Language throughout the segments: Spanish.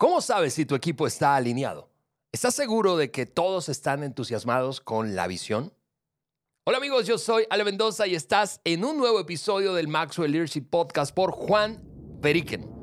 ¿Cómo sabes si tu equipo está alineado? ¿Estás seguro de que todos están entusiasmados con la visión? Hola amigos, yo soy Ale Mendoza y estás en un nuevo episodio del Maxwell Leadership Podcast por Juan Periken.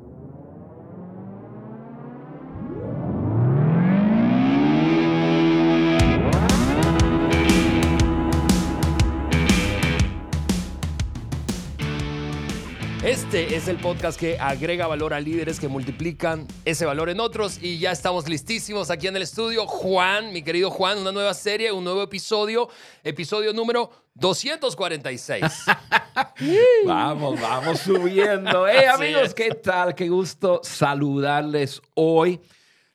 Es el podcast que agrega valor a líderes que multiplican ese valor en otros y ya estamos listísimos aquí en el estudio. Juan, mi querido Juan, una nueva serie, un nuevo episodio, episodio número 246. vamos, vamos subiendo. Hey amigos, ¿qué tal? Qué gusto saludarles hoy.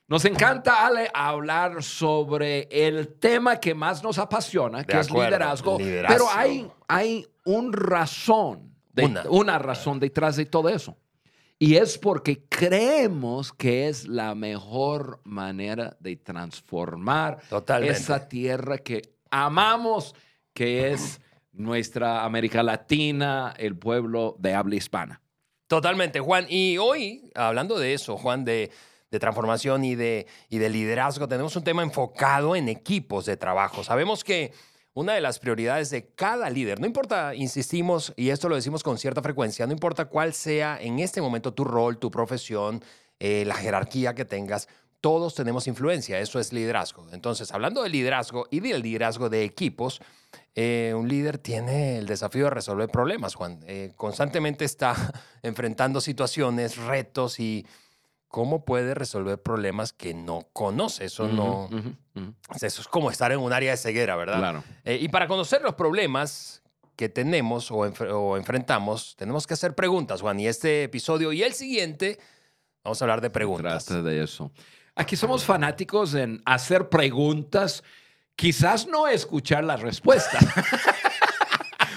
Nos encanta, Ale, hablar sobre el tema que más nos apasiona, que es liderazgo, liderazgo, Pero hay, hay un razón una. razón detrás de todo eso. Y es porque creemos que es la mejor manera de transformar esa tierra que amamos, que es nuestra América Latina, el pueblo de habla hispana. Totalmente, Juan. Y hoy, hablando de eso, Juan, de, de transformación y de, y de liderazgo, tenemos un tema enfocado en equipos de trabajo. Sabemos que una de las prioridades de cada líder. No importa, insistimos, y esto lo decimos con cierta frecuencia, no importa cuál sea en este momento tu rol, tu profesión, eh, la jerarquía que tengas, todos tenemos influencia, eso es liderazgo. Entonces, hablando de liderazgo y del liderazgo de equipos, eh, un líder tiene el desafío de resolver problemas, Juan. Eh, constantemente está enfrentando situaciones, retos y ¿cómo puede resolver problemas que no conoce? Eso no. Eso es como estar en un área de ceguera, ¿verdad? Claro. Eh, y para conocer los problemas que tenemos o, enfrentamos, tenemos que hacer preguntas, Juan. Y este episodio y el siguiente, vamos a hablar de preguntas. Trata de eso. Aquí somos fanáticos en hacer preguntas, quizás no escuchar la respuesta.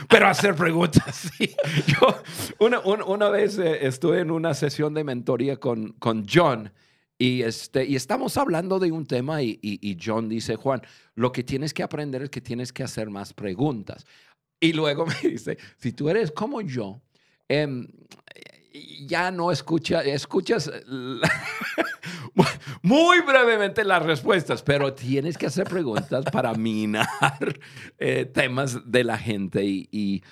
pero hacer preguntas. Yo una, una, vez eh, estuve en una sesión de mentoría con, con John y, este, y estamos hablando de un tema y, y, John dice, Juan, lo que tienes que aprender es que tienes que hacer más preguntas. Y luego me dice, si tú eres como yo, em, ya no escucha, escuchas muy brevemente las respuestas, pero tienes que hacer preguntas para minar eh, temas de la gente y, y,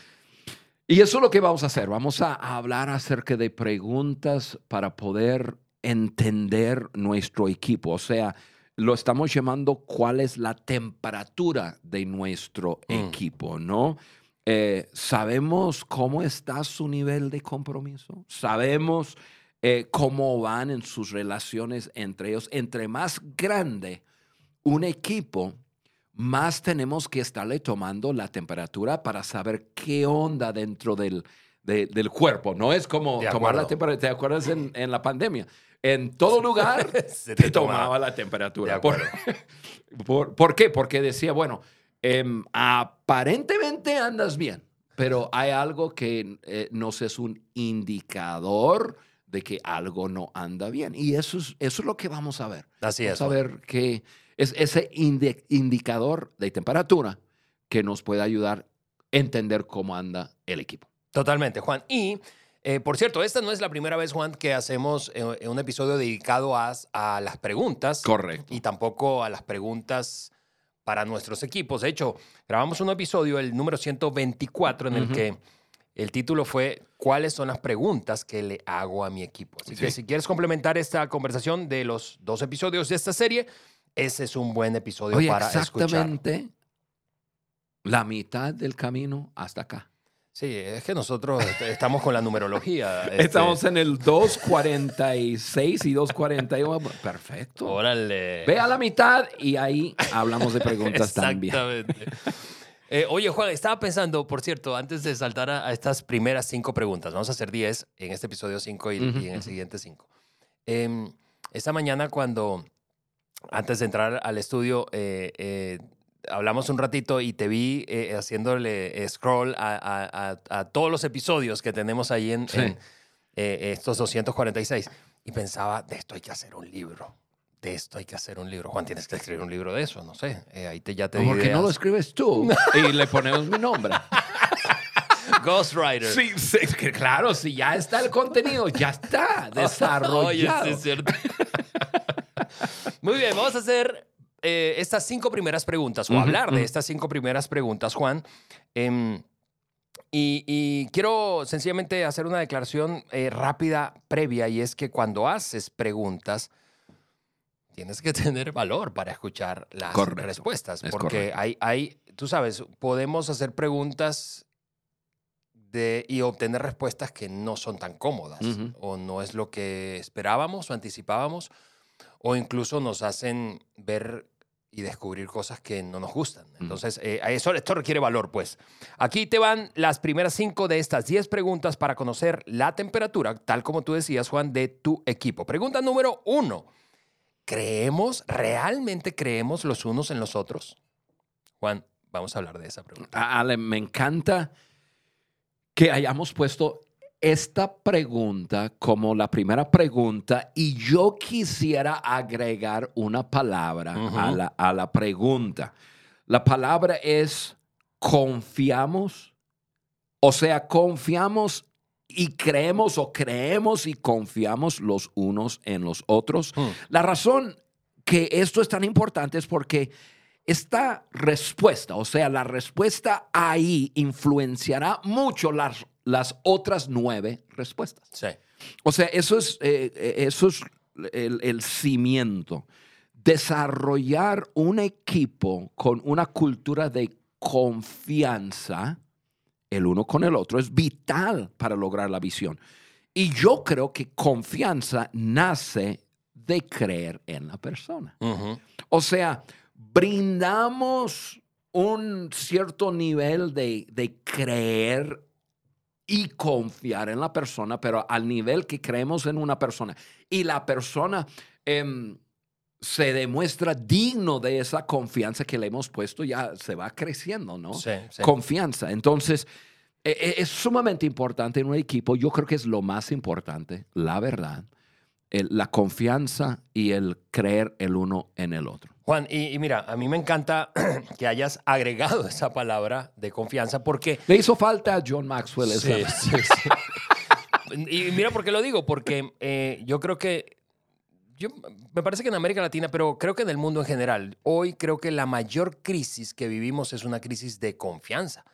eso es lo que vamos a hacer. Vamos a hablar acerca de preguntas para poder entender nuestro equipo, o sea, lo estamos llamando cuál es la temperatura de nuestro mm. equipo, ¿no? Eh, sabemos cómo está su nivel de compromiso, sabemos eh, cómo van en sus relaciones entre ellos. Entre más grande un equipo, más tenemos que estarle tomando la temperatura para saber qué onda dentro del, del cuerpo. No es como tomar la temperatura. ¿Te acuerdas en, en la pandemia? En todo lugar Se te, tomaba la temperatura. Por, por, por, qué? Porque decía, bueno, Em, aparentemente andas bien, pero hay algo que eh, nos es un indicador de que algo no anda bien. Y eso es, eso es lo que vamos a ver. Así es. Vamos a ver que es ese indicador de temperatura que nos puede ayudar a entender cómo anda el equipo. Totalmente, Juan. Y eh, por cierto, esta no es la primera vez, Juan, que hacemos eh, un episodio dedicado a, a, las preguntas. Correcto. Y tampoco a las preguntas para nuestros equipos. De hecho, grabamos un episodio, el número 124, en el que el título fue ¿Cuáles son las preguntas que le hago a mi equipo? Así que si quieres complementar esta conversación de los dos episodios de esta serie, ese es un buen episodio para exactamente la mitad del camino hasta acá. Sí, es que nosotros estamos con la numerología. Este estamos en el 246 y 241. Perfecto. Órale. Ve a la mitad y ahí hablamos de preguntas también. Exactamente. Eh, oye, Juan, estaba pensando, por cierto, antes de saltar a, estas primeras cinco preguntas, vamos a hacer 10 en este episodio 5 y, en el siguiente 5. Em, esta mañana cuando, antes de entrar al estudio, eh, eh, hablamos un ratito y te vi eh, haciéndole scroll a, todos los episodios que tenemos ahí en, eh, estos 246 y pensaba, de esto hay que hacer un libro. De esto hay que hacer un libro. Juan, tienes que escribir un libro de eso, no sé. Eh, ahí te, ya te ¿Por qué no lo escribes tú? y le ponemos mi nombre. Ghostwriter. Sí, sí, claro, si ya está el contenido, ya está desarrollado. Oye, sí es cierto. Muy bien, vamos a hacer eh, estas cinco primeras preguntas, o Ujú, hablar de ujú. estas cinco primeras preguntas, Juan. Em, y, y quiero sencillamente hacer una declaración eh, rápida previa, y es que cuando haces preguntas, tienes que tener valor para escuchar las Correcto, respuestas, es porque hay, hay, tú sabes, podemos hacer preguntas de, y obtener respuestas que no son tan cómodas, Ujú. o no es lo que esperábamos o anticipábamos, o incluso nos hacen ver y descubrir cosas que no nos gustan. Entonces, eh, eso, esto requiere valor, pues. Aquí te van las primeras cinco de estas diez preguntas para conocer la temperatura, tal como tú decías, Juan, de tu equipo. Pregunta número uno. ¿Creemos, realmente creemos los unos en los otros? Juan, vamos a hablar de esa pregunta. Ale, me encanta que hayamos puesto esta pregunta como la primera pregunta y yo quisiera agregar una palabra a, la, a la pregunta. La palabra es confiamos, o sea, confiamos y creemos o creemos y confiamos los unos en los otros. Hmm. La razón que esto es tan importante es porque esta respuesta, o sea, la respuesta ahí influenciará mucho las, las otras nueve respuestas. Sí. O sea, eso es, eh, eh, eso es el, el cimiento. Desarrollar un equipo con una cultura de confianza el uno con el otro es vital para lograr la visión. Y yo creo que confianza nace de creer en la persona. O sea, brindamos un cierto nivel de, de creer y confiar en la persona, pero al nivel que creemos en una persona y la persona em, se demuestra digno de esa confianza que le hemos puesto, ya se va creciendo, ¿no? Sí, sí. Confianza. Entonces, e- e- es sumamente importante en un equipo. Yo creo que es lo más importante, la verdad, el- la confianza y el creer el uno en el otro. Juan, y, y mira, a mí me encanta que hayas agregado esa palabra de confianza porque Le hizo falta a John Maxwell esa- Sí, sí, sí. Y mira por qué lo digo, porque eh, yo creo que, yo, me parece que en América Latina, pero creo que en el mundo en general, hoy creo que la mayor crisis que vivimos es una crisis de confianza.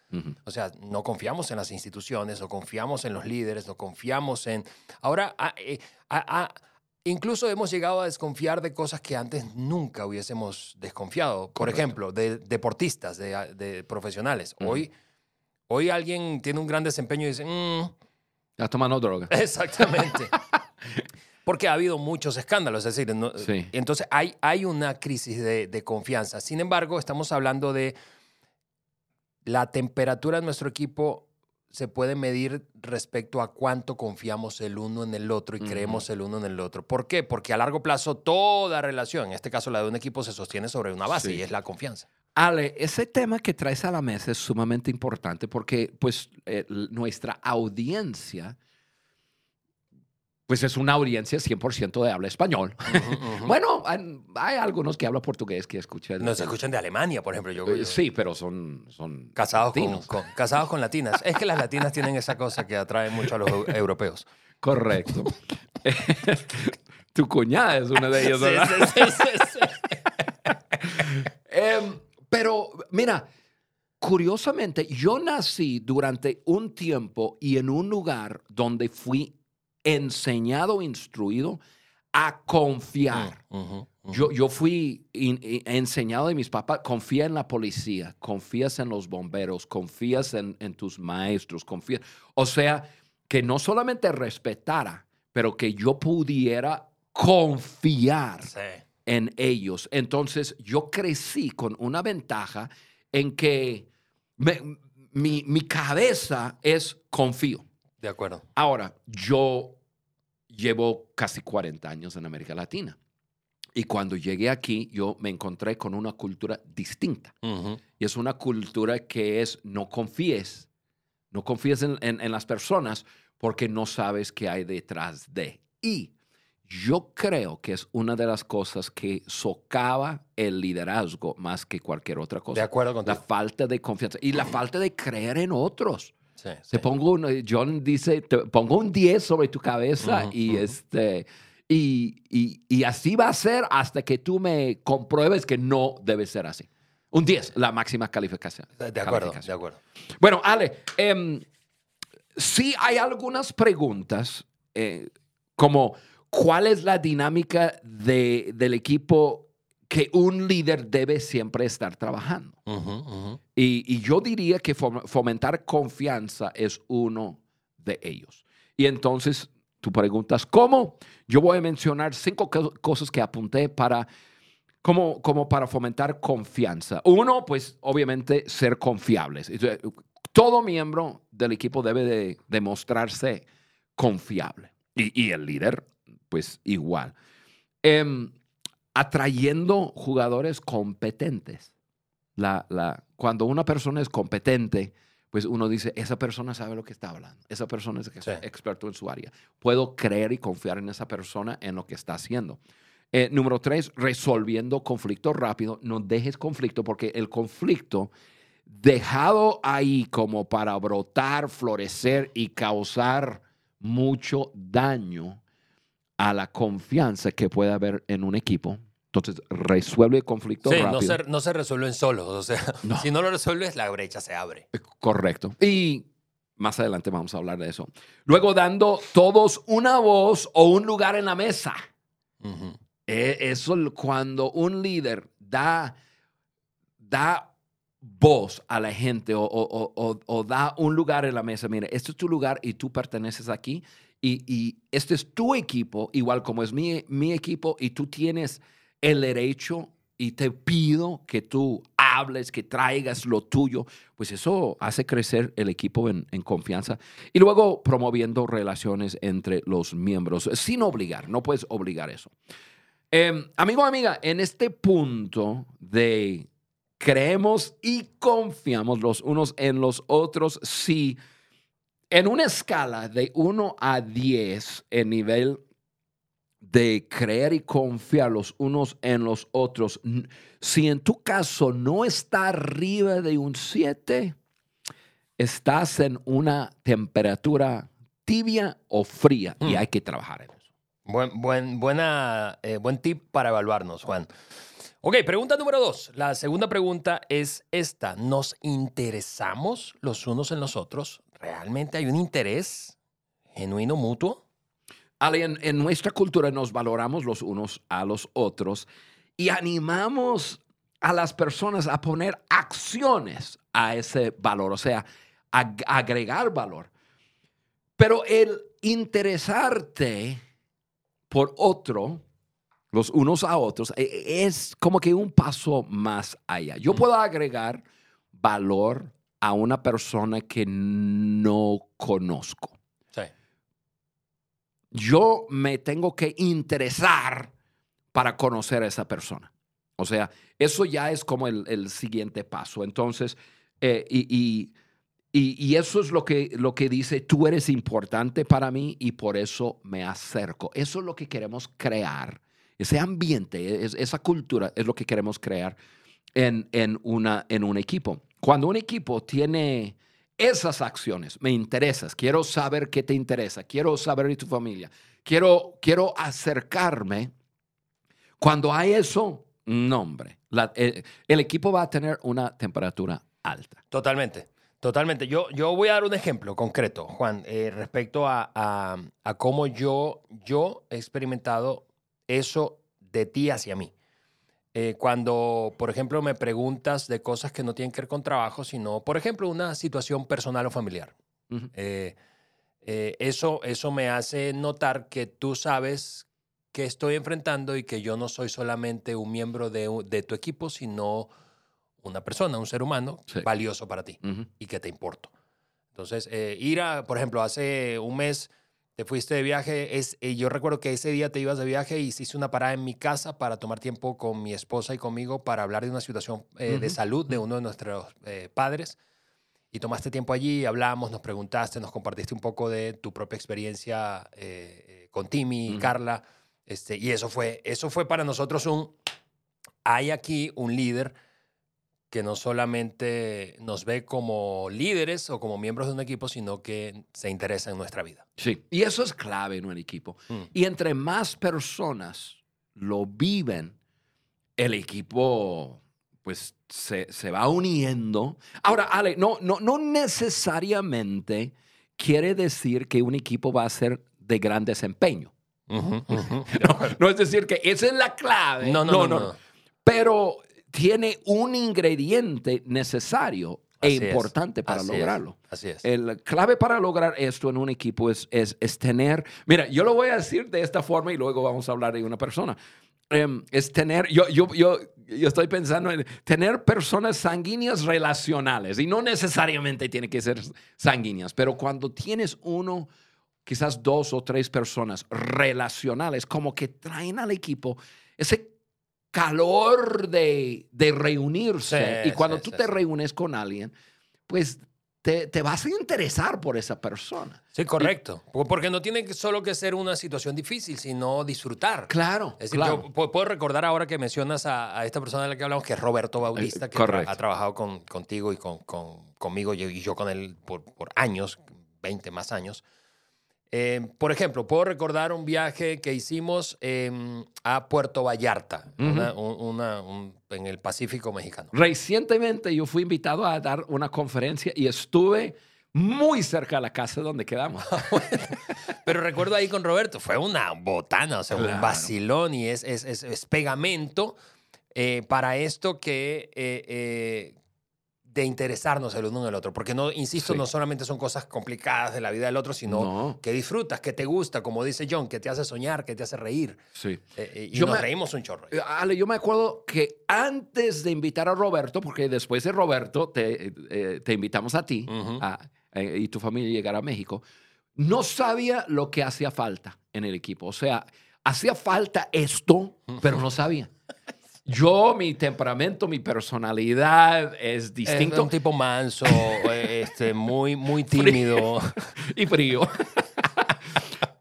O sea, no confiamos en las instituciones, no confiamos en los líderes, no confiamos en... Ahora, ah, eh, ah, ah, incluso hemos llegado a desconfiar de cosas que antes nunca hubiésemos desconfiado. Por ejemplo, de deportistas, de, de profesionales. Hoy, hoy alguien tiene un gran desempeño y dice... "Mm, Está tomando droga. Exactamente. Porque ha habido muchos escándalos, es decir, no- Sí. entonces hay, hay una crisis de, de confianza. Sin embargo, estamos hablando de la temperatura de nuestro equipo se puede medir respecto a cuánto confiamos el uno en el otro y creemos el uno en el otro. ¿Por qué? Porque a largo plazo toda relación, en este caso la de un equipo, se sostiene sobre una base Sí. y es la confianza. Ale, ese tema que traes a la mesa es sumamente importante porque pues eh, nuestra audiencia pues es una audiencia 100% de habla español. Bueno, hay, hay algunos que hablan portugués que escuchan. Nos escuchan de Alemania, por ejemplo. Yo, Eh, yo- Sí, pero son, son Casados con, latinos. con- casados con latinas. Es que las latinas tienen esa cosa que atrae mucho a los eu- europeos. Correcto. tu cuñada es una de ellas, Sí, ¿verdad? sí, sí, sí, sí. Em, pero mira, curiosamente, yo nací durante un tiempo y en un lugar donde fui enseñado, instruido a confiar. Ujú. Yo, yo fui in- enseñado de mis papás, confía en la policía, confías en los bomberos, confías en, en tus maestros, confía. O sea, que no solamente respetara, pero que yo pudiera confiar Sí. en ellos. Entonces yo crecí con una ventaja en que me- mi, mi cabeza es confío. De acuerdo. Ahora, yo llevo casi 40 años en América Latina. Y cuando llegué aquí, yo me encontré con una cultura distinta. Y es una cultura que es no confíes, no confíes en, en- en las personas porque no sabes qué hay detrás de. Y yo creo que es una de las cosas que socava el liderazgo más que cualquier otra cosa. De acuerdo La contigo. falta de confianza y la falta de creer en otros. Sí, Te pongo un, John dice, te pongo un 10 sobre tu cabeza y, este, Y, y- y así va a ser hasta que tú me compruebes que no debe ser así. Un 10, la máxima calificación. De acuerdo, de acuerdo. Bueno, Ale, em, sí hay algunas preguntas, eh, como cuál es la dinámica de- del equipo que un líder debe siempre estar trabajando. Y, y yo diría que fom- fomentar confianza es uno de ellos. Y entonces tú preguntas, ¿cómo? Yo voy a mencionar cinco co- cosas que apunté para, como, como para fomentar confianza. Uno, pues obviamente ser confiables. Entonces, Todo miembro del equipo debe de demostrarse confiable. Y, y el líder, pues igual. Em, atrayendo jugadores competentes la, la, cuando una persona es competente, pues uno dice, esa persona sabe lo que está hablando, esa persona es Sí. experto en su área. Puedo creer y confiar en esa persona en lo que está haciendo. Eh, número tres, resolviendo conflictos rápido. No dejes conflicto porque el conflicto dejado ahí como para brotar, florecer y causar mucho daño a la confianza que puede haber en un equipo. Entonces, resuelve el conflicto Sí, rápido. no se, no se resuelven solos. O sea, No. si no lo resuelves, la brecha se abre. Correcto. Y más adelante vamos a hablar de eso. Luego, dando todos una voz o un lugar en la mesa. Ujú. Eh, Eso l- cuando un líder da, da voz a la gente o, o- o- o- da un lugar en la mesa. Mire, este es tu lugar y tú perteneces aquí. Y, y este es tu equipo, igual como es mi, mi equipo, y tú tienes el derecho y te pido que tú hables, que traigas lo tuyo, pues eso hace crecer el equipo en, confianza. Y luego promoviendo relaciones entre los miembros, sin obligar, no puedes obligar eso. Eh, amigo, amiga, en este punto de creemos y confiamos los unos en los otros, si en una escala de 1 a 10 en nivel de creer y confiar los unos en los otros, si en tu caso no está arriba de un 7, estás en una temperatura tibia o fría y Mm. hay que trabajar en eso. Buen, buen, buena, eh, buen tip para evaluarnos, Juan. Ok, pregunta número dos. La segunda pregunta es esta. ¿Nos interesamos los unos en los otros? ¿Realmente hay un interés genuino, mutuo? Ale, en, en nuestra cultura nos valoramos los unos a los otros y animamos a las personas a poner acciones a ese valor, o sea, ag- agregar valor. Pero el interesarte por otro, los unos a otros, e- e- es como que un paso más allá. Yo Mm. puedo agregar valor a una persona que no conozco Sí. yo me tengo que interesar para conocer a esa persona. O sea, eso ya es como el, el siguiente paso. Entonces, eh, y, y- y- y eso es lo que, lo que dice, tú eres importante para mí y por eso me acerco. Eso es lo que queremos crear. Ese ambiente, es- esa cultura es lo que queremos crear en, en, una, en un equipo. Cuando un equipo tiene esas acciones, me interesas, quiero saber qué te interesa, quiero saber de tu familia, quiero, quiero acercarme. Cuando hay eso, no, hombre, la- eh, el equipo va a tener una temperatura alta. Totalmente, totalmente. Yo, yo voy a dar un ejemplo concreto, Juan, eh, respecto a, a- a cómo yo, yo he experimentado eso de ti hacia mí. Eh, cuando, por ejemplo, me preguntas de cosas que no tienen que ver con trabajo, sino, por ejemplo, una situación personal o familiar. Ujú. Eh, eh, eso, eso me hace notar que tú sabes que estoy enfrentando y que yo no soy solamente un miembro de, de tu equipo, sino una persona, un ser humano Sí. valioso para ti Ujú. y que te importo. Entonces, eh, ir a, por ejemplo, hace un mes te fuiste de viaje, es, eh, yo recuerdo que ese día te ibas de viaje y hiciste una parada en mi casa para tomar tiempo con mi esposa y conmigo para hablar de una situación eh, de Ujú, salud de uno de nuestros eh, padres. Y tomaste tiempo allí, hablamos, nos preguntaste, nos compartiste un poco de tu propia experiencia eh, eh, con Timmy y Ujú. Carla. Este, y eso fue, eso fue para nosotros un... Hay aquí un líder que no solamente nos ve como líderes o como miembros de un equipo, sino que se interesa en nuestra vida. Sí, y eso es clave en un equipo. Mm. Y entre más personas lo viven, el equipo pues se, se va uniendo. Ahora, Ale, no, no, no necesariamente quiere decir que un equipo va a ser de gran desempeño. No, no es decir que esa es la clave. No, no, no, no. Pero tiene un ingrediente necesario Así e es, importante para así es, lograrlo. Así es. El clave para lograr esto en un equipo es, es, es tener, mira, yo lo voy a decir de esta forma y luego vamos a hablar de una persona. Em, es tener, yo, yo, yo, yo estoy pensando en tener personas sanguíneas relacionales y no necesariamente tiene que ser sanguíneas, pero cuando tienes uno, quizás dos o tres personas relacionales, como que traen al equipo ese calor de, de reunirse. Sí, y cuando sí, tú sí, te reúnes con alguien, pues te, te vas a interesar por esa persona. Sí, correcto. Po- Porque no tiene que- solo que ser una situación difícil, sino disfrutar. Claro, Es decir, claro. yo pu- puedo recordar ahora que mencionas a, a esta persona de la que hablamos, que es Roberto Bautista, que correcto. ha trabajado con, contigo y con, con- conmigo y y yo con él por, por años, 20 más años. Eh, por ejemplo, puedo recordar un viaje que hicimos em, a Puerto Vallarta, Ujú. una- un- una- un- en el Pacífico mexicano. Recientemente yo fui invitado a dar una conferencia y estuve muy cerca de la casa donde quedamos. Pero recuerdo ahí con Roberto, fue una botana, o sea, un Claro. vacilón y es, es, es- es pegamento eh, para esto que eh, eh, de interesarnos el uno en el otro. Porque no, insisto, Sí. no solamente son cosas complicadas de la vida del otro, sino No. que disfrutas, que te gusta, como dice John, que te hace soñar, que te hace reír. Sí. Eh, eh, y Yo nos me- reímos un chorro. Eh, Ale, yo me acuerdo que antes de invitar a Roberto, porque después de Roberto te, eh, te invitamos a ti a- eh, y tu familia llegar a México, no sabía lo que hacía falta en el equipo. O sea, hacía falta esto, pero no sabía. Yo, mi temperamento, mi personalidad es Es distinto un tipo manso, eh, este, muy, muy tímido. y frío.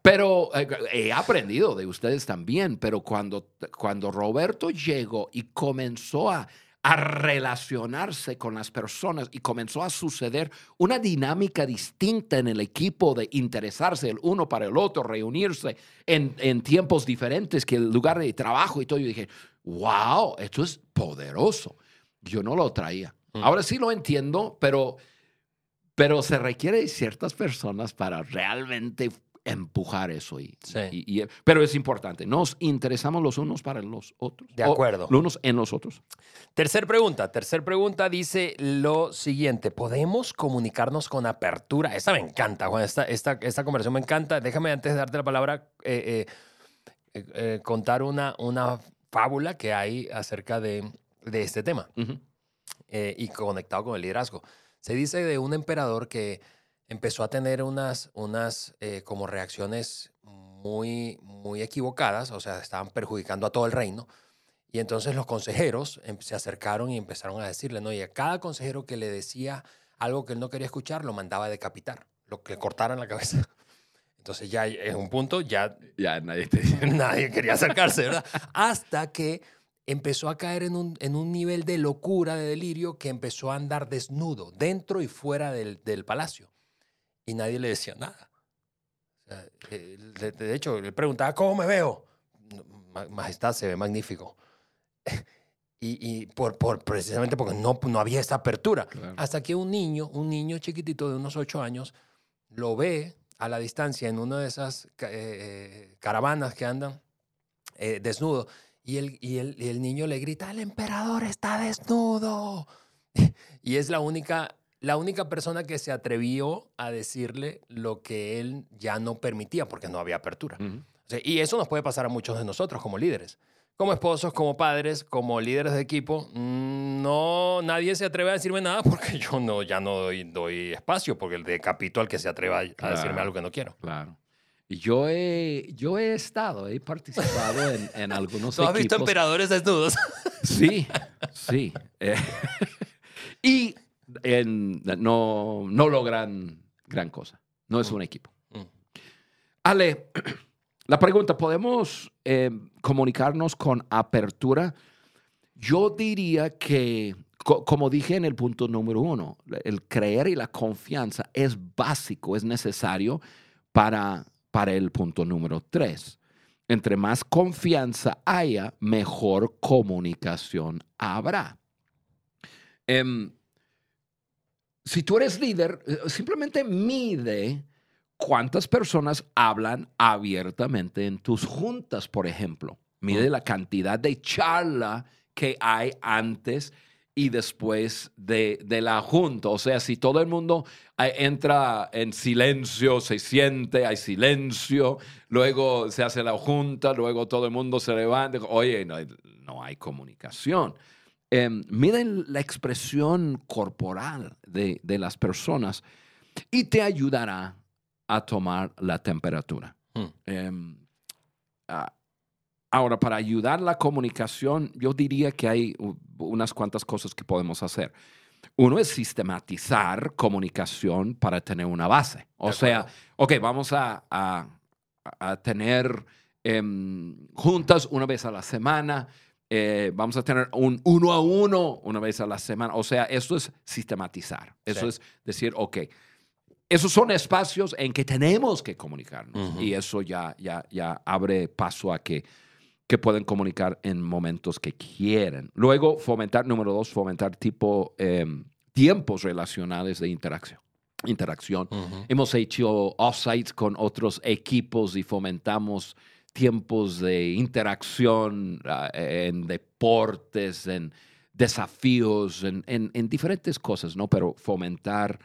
Pero eh, he aprendido de ustedes también, pero cuando, cuando Roberto llegó y comenzó a, a relacionarse con las personas y comenzó a suceder una dinámica distinta en el equipo de interesarse el uno para el otro, reunirse en, en tiempos diferentes que el lugar de trabajo y todo, yo dije, wow, esto es poderoso. Yo no lo traía. Mm. Ahora sí lo entiendo, pero pero se requiere de ciertas personas para realmente empujar eso. Y, Sí. y- y- pero es importante. Nos interesamos los unos para los otros. De acuerdo. los unos en los otros. Tercer pregunta. Tercer pregunta dice lo siguiente. ¿Podemos comunicarnos con apertura? Esta me encanta, Juan. Esta, esta, esta conversación me encanta. Déjame antes de darte la palabra eh, eh, eh, eh, contar una, una fábula que hay acerca de, de este tema eh, y conectado con el liderazgo. Se dice de un emperador que empezó a tener unas, unas eh, como reacciones muy, muy equivocadas, o sea, estaban perjudicando a todo el reino. Y entonces los consejeros em- se acercaron y empezaron a decirle, no, y a cada consejero que le decía algo que él no quería escuchar, lo mandaba a decapitar, lo que cortaran la cabeza. Entonces ya en un punto ya Ya nadie te nadie quería acercarse, ¿verdad? Hasta que empezó a caer en un, en un nivel de locura, de delirio, que empezó a andar desnudo, dentro y fuera del, del palacio. Y nadie le decía nada. Eh, de, hecho, le preguntaba, ¿cómo me veo? "Ma- Majestad, se ve magnífico. Y, y por, por, precisamente porque no, no había esta apertura. Claro. Hasta que un niño, un niño chiquitito de unos ocho años, lo ve a la distancia en una de esas eh, eh, caravanas que andan eh, desnudo y el, y, el, y el niño le grita, el emperador está desnudo. y es la única, la única persona que se atrevió a decirle lo que él ya no permitía porque no había apertura. Ujú. O sea, y eso nos puede pasar a muchos de nosotros como líderes. Como esposos, como padres, como líderes de equipo, mm, no, nadie se atreve a decirme nada porque yo no, ya no doy, doy espacio, porque el decapito al que se atreva a, a decirme Claro. algo que no quiero. Claro. Yo he, yo he estado, he participado en, en algunos ¿Tú has visto equipos. emperadores desnudos? Sí, sí. Eh, y en- no, no logran gran cosa. No es un equipo. Mm. Ale, la pregunta, ¿podemos eh, comunicarnos con apertura? Yo diría que co- como dije en el punto número uno, el creer y la confianza es básico, es necesario para, para el punto número tres. Entre más confianza haya, mejor comunicación habrá. Em, si tú eres líder, eh, simplemente mide cuántas personas hablan abiertamente en tus juntas, por ejemplo. Mide la cantidad de charla que hay antes y después de, de la junta. O sea, si todo el mundo eh, entra en silencio, se siente, hay silencio, luego se hace la junta, luego todo el mundo se levanta, oye, no, hay- no hay comunicación. Em, miden la expresión corporal de, de las personas y te ayudará a tomar la temperatura. Hmm. Em, ah, ahora, para ayudar la comunicación, yo diría que hay unas cuantas cosas que podemos hacer. Uno es sistematizar comunicación para tener una base. O sea, ok, vamos a, a- a tener em, juntas una vez a la semana. eh, vamos a tener un uno a uno una vez a la semana. O sea, eso es sistematizar. Eso Sí. es decir, ok, esos son espacios en que tenemos que comunicarnos y eso ya, ya, ya abre paso a que, que pueden comunicar en momentos que quieren. Luego, fomentar, número dos, fomentar tipo, em, tiempos relacionales de interacción. interacción. Hemos hecho offsites con otros equipos y fomentamos tiempos de interacción ah, en deportes, en desafíos, en, en- en diferentes cosas, ¿no? Pero fomentar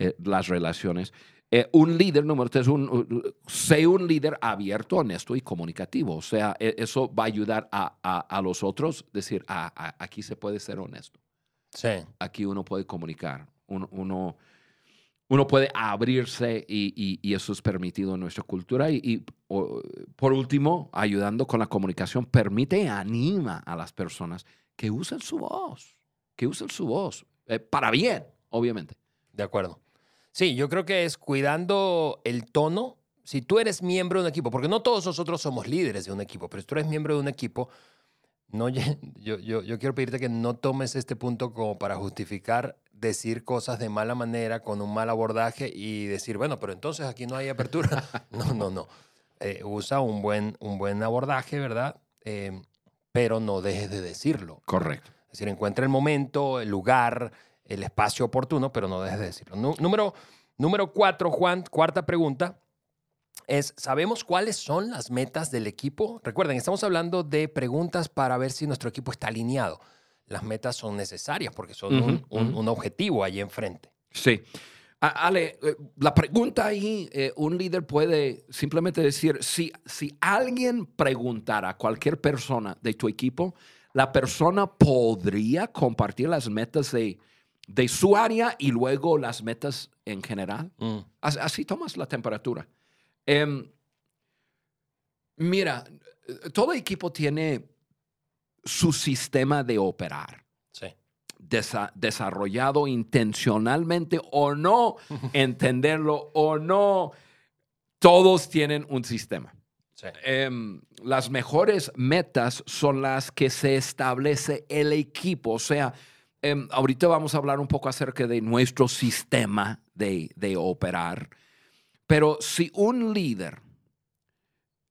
eh, las relaciones. Eh, un líder, número tres, un, sé un líder abierto, honesto y comunicativo. O sea, e- eso va a ayudar a, a- a los otros decir, ah, ah, aquí se puede ser honesto Sí. aquí uno puede comunicar, uno, uno, uno puede abrirse y, y- y eso es permitido en nuestra cultura. Y, y, o, por último, ayudando con la comunicación, permite y anima a las personas que usen su voz, que usen su voz, eh, para bien, obviamente. De acuerdo. Sí, yo creo que es cuidando el tono. Si tú eres miembro de un equipo, porque no todos nosotros somos líderes de un equipo, pero si tú eres miembro de un equipo, no, yo, yo, yo quiero pedirte que no tomes este punto como para justificar decir cosas de mala manera, con un mal abordaje y decir, bueno, pero entonces aquí no hay apertura. No, no, no. Eh, usa un buen, un buen abordaje, ¿verdad? Eh, pero no dejes de decirlo. Correcto. Es decir, encuentra el momento, el lugar, el espacio oportuno, pero no dejes de decirlo. Nú- número, número cuatro, Juan, cuarta pregunta, es, ¿sabemos cuáles son las metas del equipo? Recuerden, estamos hablando de preguntas para ver si nuestro equipo está alineado. Las metas son necesarias porque son un, objetivo ahí enfrente. Sí. A- Ale, eh, la pregunta ahí, eh, un líder puede simplemente decir, si, si alguien preguntara a cualquier persona de tu equipo, la persona podría compartir las metas de, de su área y luego las metas en general. Mm, As- Así tomas la temperatura. Em, mira, todo equipo tiene su sistema de operar sí. desa- desarrollado intencionalmente o no, entenderlo o no, todos tienen un sistema. sí. Em, las mejores metas son las que se establece el equipo. O sea, em, ahorita vamos a hablar un poco acerca de nuestro sistema de, de operar. Pero si un líder,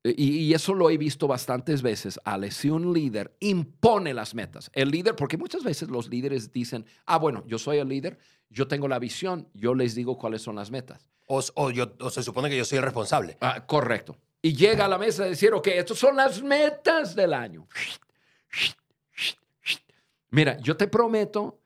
y, y eso lo he visto bastantes veces, Ale, si un líder impone las metas, el líder, porque muchas veces los líderes dicen, ah, bueno, yo soy el líder, yo tengo la visión, yo les digo cuáles son las metas. O, o yo, o se supone que yo soy el responsable. Ah, correcto. Y llega a la mesa a decir, ok, estas son las metas del año. Mira, yo te prometo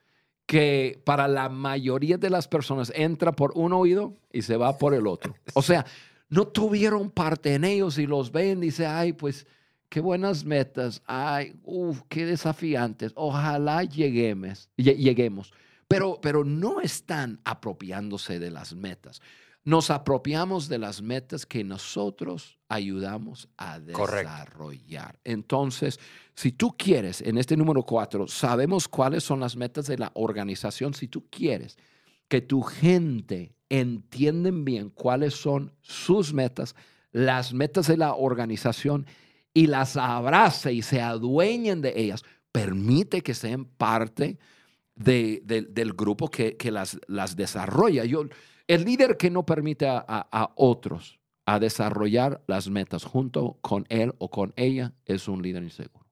que para la mayoría de las personas entra por un oído y se va por el otro. O sea, no tuvieron parte en ellos y los ven y dicen, ay, pues qué buenas metas, ay, uff, qué desafiantes, ojalá lleguemos, lle- lleguemos. Pero, pero no están apropiándose de las metas. Nos apropiamos de las metas que nosotros ayudamos a Correcto. desarrollar. Entonces, si tú quieres, en este número cuatro, sabemos cuáles son las metas de la organización. Si tú quieres que tu gente entiendan bien cuáles son sus metas, las metas de la organización y las abrace y se adueñen de ellas, permite que sean parte de- de- del grupo que, que las, las desarrolla. Yo, el líder que no permite a, otros a desarrollar las metas junto con él o con ella es un líder inseguro.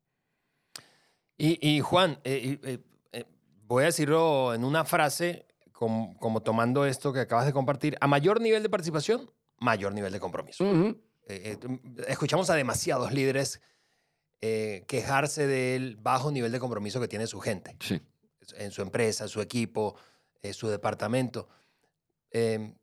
Y, y, Juan, eh, eh, eh, voy a decirlo en una frase, como, como tomando esto que acabas de compartir, a mayor nivel de participación, mayor nivel de compromiso. Eh, escuchamos a demasiados líderes quejarse del bajo nivel de compromiso que tiene su gente, Sí. en su empresa, su equipo, su departamento. Eh,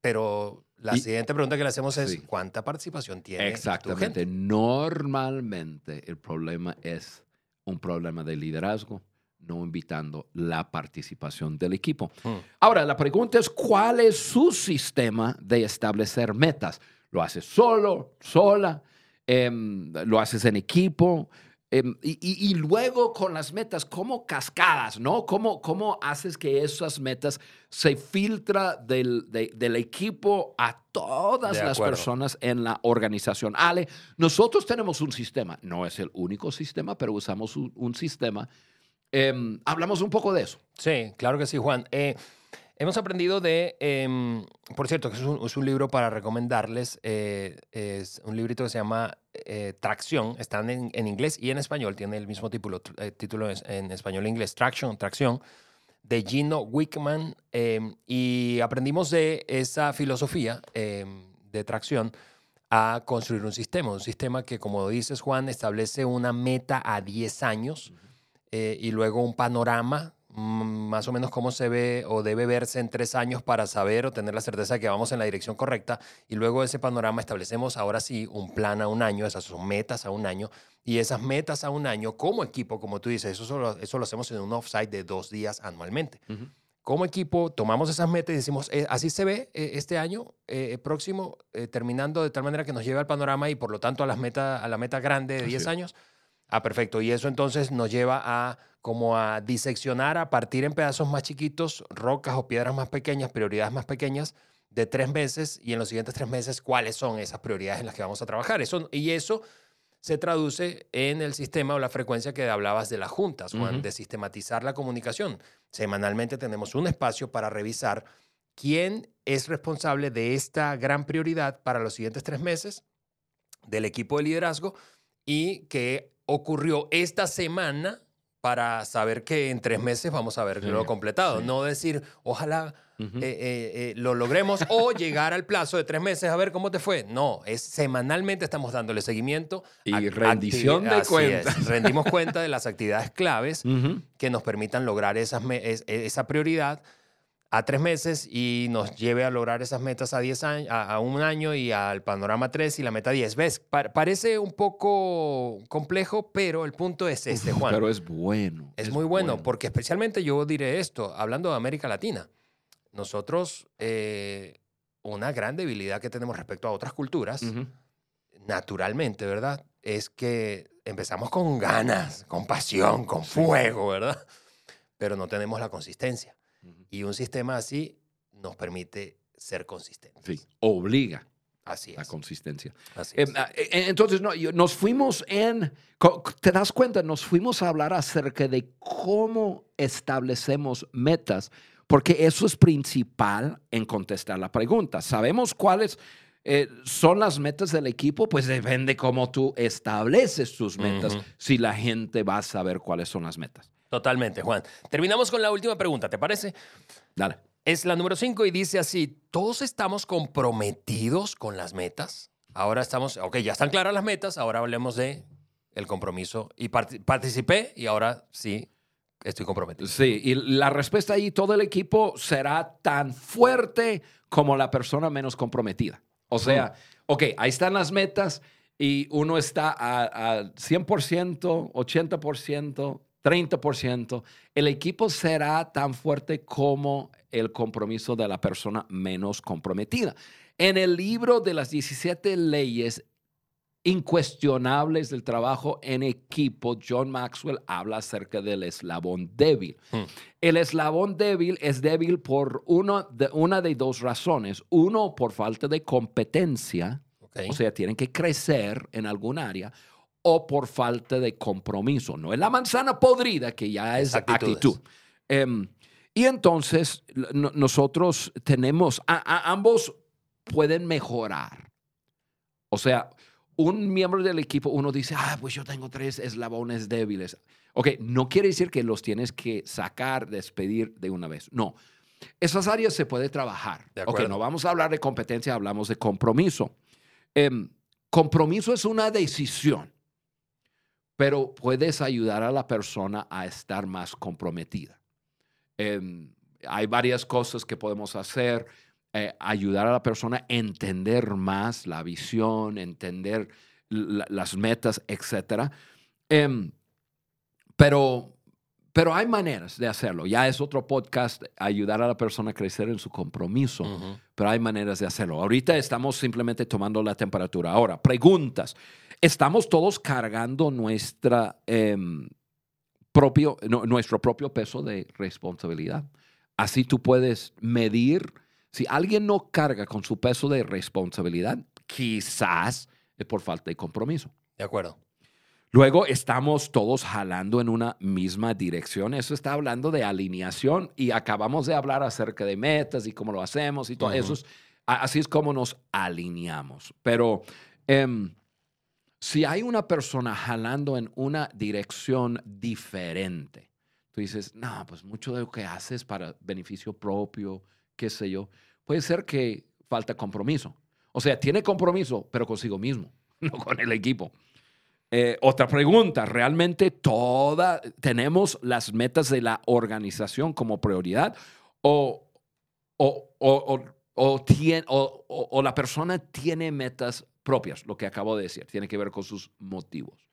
pero la Y- siguiente pregunta que le hacemos es, Sí. ¿cuánta participación tiene tu Exactamente. gente? Normalmente el problema es un problema de liderazgo, no invitando la participación del equipo. Mm. Ahora, la pregunta es, ¿cuál es su sistema de establecer metas? ¿Lo haces solo, sola? Em, ¿Lo haces en equipo? Em, y, y- y luego con las metas, ¿cómo cascadas, no? ¿Cómo, cómo haces que esas metas se filtra del, de- del equipo a todas las personas en la organización? Ale, nosotros tenemos un sistema, no es el único sistema, pero usamos un, un sistema. Em, hablamos un poco de eso. Sí, claro que sí, Juan. Eh, hemos aprendido de, em, por cierto, que es un, es un libro para recomendarles, eh, es un librito que se llama eh, Tracción, está en, en inglés y en español, tiene el mismo título, eh, título es- en español e inglés, Traction, Tracción, de Gino Wickman, em, y aprendimos de esa filosofía em, de tracción a construir un sistema, un sistema que, como dices, Juan, establece una meta a 10 años eh, y luego un panorama, más o menos cómo se ve o debe verse en tres años para saber o tener la certeza de que vamos en la dirección correcta. Y luego de ese panorama establecemos ahora sí un plan a un año, esas son metas a un año. Y esas metas a un año como equipo, como tú dices, eso, solo- eso lo hacemos en un offsite de dos días anualmente. Como equipo tomamos esas metas y decimos, eh, así se ve eh, este año eh, próximo, terminando de tal manera que nos lleve al panorama y por lo tanto a, las meta, a la meta grande de Así 10 es. años. Ah, perfecto. Y eso entonces nos lleva a como a diseccionar, a partir en pedazos más chiquitos, rocas o piedras más pequeñas, prioridades más pequeñas de tres meses y en los siguientes tres meses cuáles son esas prioridades en las que vamos a trabajar. Eso, y eso se traduce en el sistema o la frecuencia que hablabas de las juntas, Juan, Ujú. de sistematizar la comunicación. Semanalmente tenemos un espacio para revisar quién es responsable de esta gran prioridad para los siguientes tres meses del equipo de liderazgo y qué ocurrió esta semana para saber que en tres meses vamos a haberlo Sí, completado. sí. No decir, ojalá eh, eh, eh, lo logremos o llegar al plazo de tres meses a ver cómo te fue. No, es semanalmente estamos dándole seguimiento. Y a- rendición de cuentas. Rendimos cuenta de las actividades claves que nos permitan lograr esas es- esa prioridad a tres meses y nos lleve a lograr esas metas a, 10 años, a, a un año y al panorama 3 y la meta 10. ¿Ves? Pa- parece un poco complejo, pero el punto es este, Juan. Pero es bueno. Es muy bueno, porque especialmente yo diré esto, hablando de América Latina, nosotros, eh, una gran debilidad que tenemos respecto a otras culturas, Ujú. naturalmente, ¿verdad? Es que empezamos con ganas, con pasión, con fuego, ¿verdad? Pero no tenemos la consistencia. Y un sistema así nos permite ser consistentes. Sí, obliga Así la es. consistencia. así Eh, es. eh, entonces, no, nos fuimos en, ¿te das cuenta? Nos fuimos a hablar acerca de cómo establecemos metas, porque eso es principal en contestar la pregunta. Sabemos cuáles eh, son las metas del equipo, pues depende cómo tú estableces tus metas, Ujú. si la gente va a saber cuáles son las metas. Totalmente, Juan. Terminamos con la última pregunta, ¿te parece? Dale. Es la número 5 y dice así, ¿todos estamos comprometidos con las metas? Ahora estamos, ok, ya están claras las metas, ahora hablemos de el compromiso. Y parti- participé y ahora sí estoy comprometido. Sí, y la respuesta ahí, todo el equipo será tan fuerte como la persona menos comprometida. O sea, ok, ahí están las metas y uno está al 100%, 80%, 30%. El equipo será tan fuerte como el compromiso de la persona menos comprometida. En el libro de las 17 leyes incuestionables del trabajo en equipo, John Maxwell habla acerca del eslabón débil. Hmm. El eslabón débil es débil por uno de, una de dos razones. Uno, por falta de competencia, o sea, tienen que crecer en algún área, o por falta de compromiso. No es la manzana podrida, que ya es actitudes. actitud. Em, y entonces nosotros tenemos, ambos pueden mejorar. O sea, un miembro del equipo, uno dice, ah, pues yo tengo tres eslabones débiles. Ok, no quiere decir que los tienes que sacar, despedir de una vez. No. Esas áreas se puede trabajar. ok, no vamos a hablar de competencia, hablamos de compromiso. Em, compromiso es una decisión, pero puedes ayudar a la persona a estar más comprometida. Em, hay varias cosas que podemos hacer. Eh, ayudar a la persona a entender más la visión, entender las metas, etc. Em, pero, pero hay maneras de hacerlo. Ya es otro podcast, ayudar a la persona a crecer en su compromiso, pero hay maneras de hacerlo. Ahorita estamos simplemente tomando la temperatura. Ahora, preguntas. ¿Estamos todos cargando nuestra, em, propio, nuestro propio peso de responsabilidad? Así tú puedes medir si alguien no carga con su peso de responsabilidad, quizás es por falta de compromiso. De acuerdo. Luego estamos todos jalando en una misma dirección. Eso está hablando de alineación y acabamos de hablar acerca de metas y cómo lo hacemos y todo eso. así es como nos alineamos. Pero em, si hay una persona jalando en una dirección diferente, tú dices, no, pues mucho de lo que haces para beneficio propio, qué sé yo, puede ser que falta compromiso. O sea, tiene compromiso, pero consigo mismo, no con el equipo. Eh, otra pregunta, ¿realmente toda, tenemos las metas de la organización como prioridad o, o, o, o, la persona tiene metas propias, lo que acabo de decir, tiene que ver con sus motivos?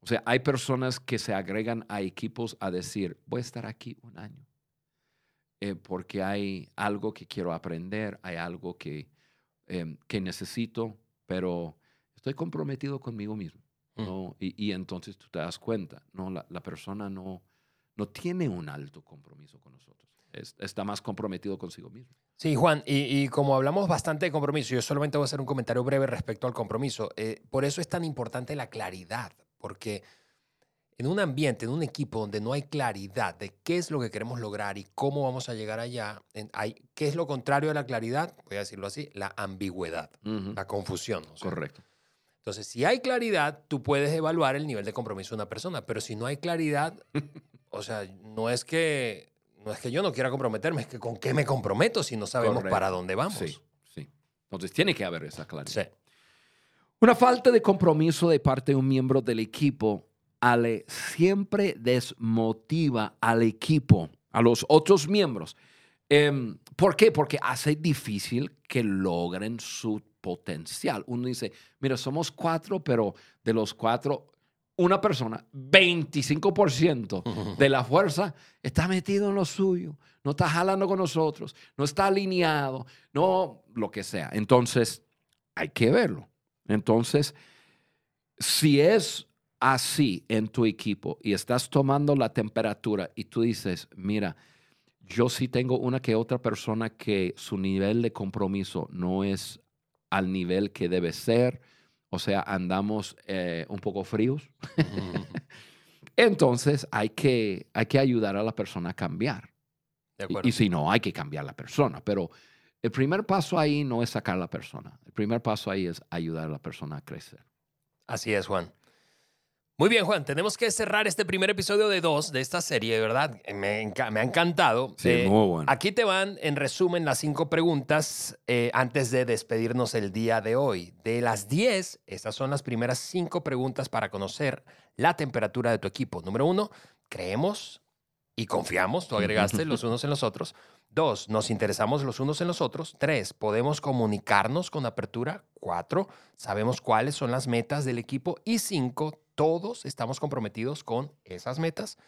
O sea, hay personas que se agregan a equipos a decir, voy a estar aquí un año eh, porque hay algo que quiero aprender, hay algo que, em, que necesito, pero estoy comprometido conmigo mismo. Mm. Y, entonces tú te das cuenta, ¿no? La, persona no, no tiene un alto compromiso con nosotros, está más comprometido consigo mismo. Sí, Juan, y, como hablamos bastante de compromiso, yo solamente voy a hacer un comentario breve respecto al compromiso. Eh, por eso es tan importante la claridad, porque en un ambiente, en un equipo donde no hay claridad de qué es lo que queremos lograr y cómo vamos a llegar allá, hay, ¿qué es lo contrario a la claridad? Voy a decirlo así, la ambigüedad, la confusión. Correcto. Entonces, si hay claridad, tú puedes evaluar el nivel de compromiso de una persona, pero si no hay claridad, o sea, no es que no es que yo no quiera comprometerme, es que con qué me comprometo si no sabemos para dónde vamos. Sí, sí. Entonces tiene que haber esa claridad. Sí. Una falta de compromiso de parte de un miembro del equipo Ale siempre desmotiva al equipo, a los otros miembros. Em, ¿Por qué? Porque hace difícil que logren su potencial. Uno dice, mira, somos cuatro, pero de los cuatro, una persona, 25% de la fuerza está metido en lo suyo, no está jalando con nosotros, no está alineado, no lo que sea. Entonces, hay que verlo. Entonces, si es así en tu equipo y estás tomando la temperatura y tú dices, mira, yo sí tengo una que otra persona que su nivel de compromiso no es al nivel que debe ser, o sea, andamos eh, un poco fríos. Entonces hay que, hay que ayudar a la persona a cambiar. y, si no, hay que cambiar la persona. Pero el primer paso ahí no es sacar a la persona. El primer paso ahí es ayudar a la persona a crecer. Así es, Juan. Muy bien, Juan, tenemos que cerrar este primer episodio de dos de esta serie, ¿verdad? Me, me ha encantado. Sí, eh, muy bueno. Aquí te van, en resumen, las cinco preguntas eh, antes de despedirnos el día de hoy. De las diez, estas son las primeras cinco preguntas para conocer la temperatura de tu equipo. Número uno, creemos y confiamos, tú agregaste los unos en los otros. Dos, nos interesamos los unos en los otros. Tres, podemos comunicarnos con apertura. Cuatro, sabemos cuáles son las metas del equipo. Y cinco, todos estamos comprometidos con esas metas.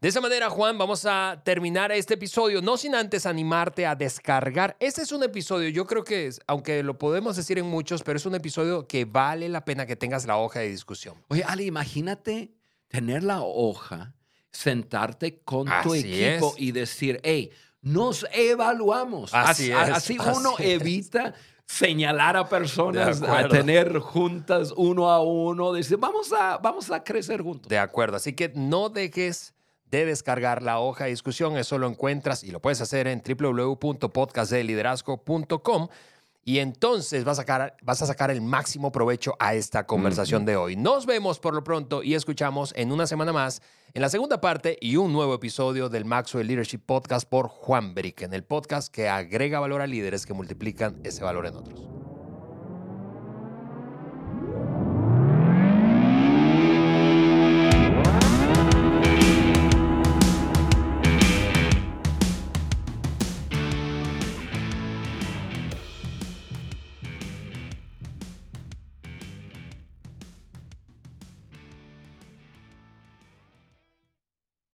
De esa manera, Juan, vamos a terminar este episodio, no sin antes animarte a descargar. Este es un episodio, yo creo que, es, aunque lo podemos decir en muchos, pero es un episodio que vale la pena que tengas la hoja de discusión. Oye, Ali, imagínate tener la hoja, sentarte con tu equipo y decir, hey, nos evaluamos. Así, así, uno evita señalar a personas, a tener juntas uno a uno, decir, vamos a, vamos a crecer juntos. De acuerdo, así que no dejes de descargar la hoja de discusión. Eso lo encuentras y lo puedes hacer en www.podcastdeliderazgo.com. Y entonces vas a, sacar, vas a sacar el máximo provecho a esta conversación de hoy. Nos vemos por lo pronto y escuchamos en una semana más en la segunda parte y un nuevo episodio del Maxwell Leadership Podcast por Juan Brick, en el podcast que agrega valor a líderes que multiplican ese valor en otros.